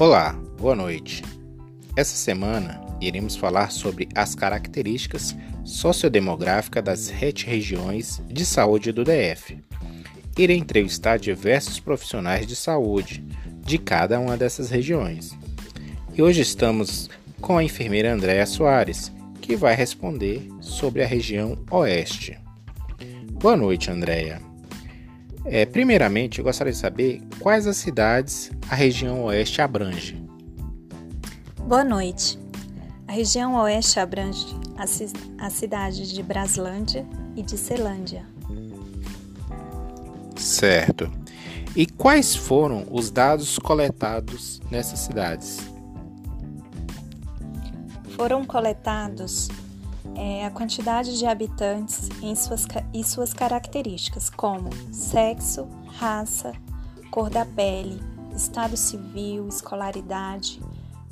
Olá, boa noite. Essa semana iremos falar sobre as características sociodemográficas das sete regiões de saúde do DF. Irei entrevistar diversos profissionais de saúde de cada uma dessas regiões. E hoje estamos com a enfermeira Andréa Soares, que vai responder sobre a região Oeste. Boa noite, Andréa. É, primeiramente, eu gostaria de saber quais as cidades a região Oeste abrange. Boa noite. A região Oeste abrange as cidades de Braslândia e de Celândia. Certo. E quais foram os dados coletados nessas cidades? Foram coletados é, a quantidade de habitantes em suas, e suas características, como sexo, raça, cor da pele, estado civil, escolaridade,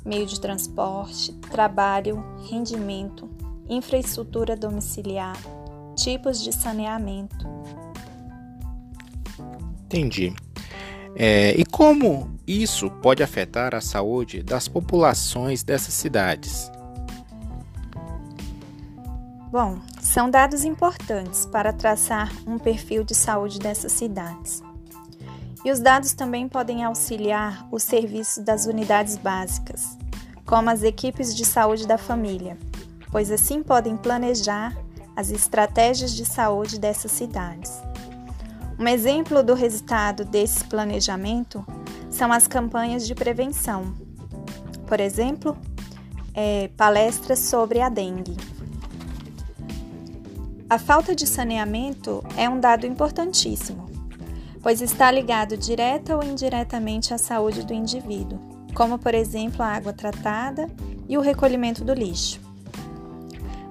meio de transporte, trabalho, rendimento, infraestrutura domiciliar, tipos de saneamento. Entendi. É, e como isso pode afetar a saúde das populações dessas cidades? Bom, são dados importantes para traçar um perfil de saúde dessas cidades. E os dados também podem auxiliar os serviços das unidades básicas, como as equipes de saúde da família, pois assim podem planejar as estratégias de saúde dessas cidades. Um exemplo do resultado desse planejamento são as campanhas de prevenção. Por exemplo, é, palestras sobre a dengue. A falta de saneamento é um dado importantíssimo, pois está ligado direta ou indiretamente à saúde do indivíduo, como por exemplo a água tratada e o recolhimento do lixo.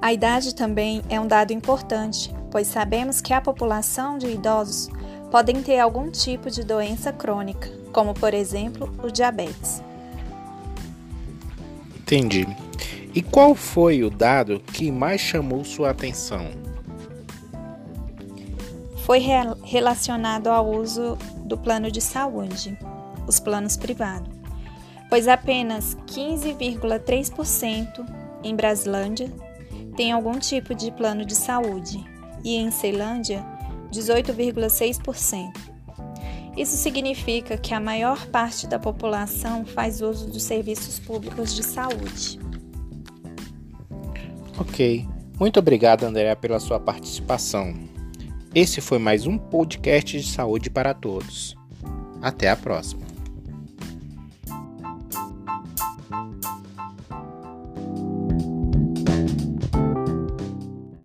A idade também é um dado importante, pois sabemos que a população de idosos podem ter algum tipo de doença crônica, como por exemplo o diabetes. Entendi. E qual foi o dado que mais chamou sua atenção? Foi relacionado ao uso do plano de saúde, os planos privados, pois apenas 15,3% em Braslândia tem algum tipo de plano de saúde e em Ceilândia 18,6%. Isso significa que a maior parte da população faz uso dos serviços públicos de saúde. Ok. Muito obrigado, Andréa, pela sua participação. Esse foi mais um podcast de saúde para todos. Até a próxima.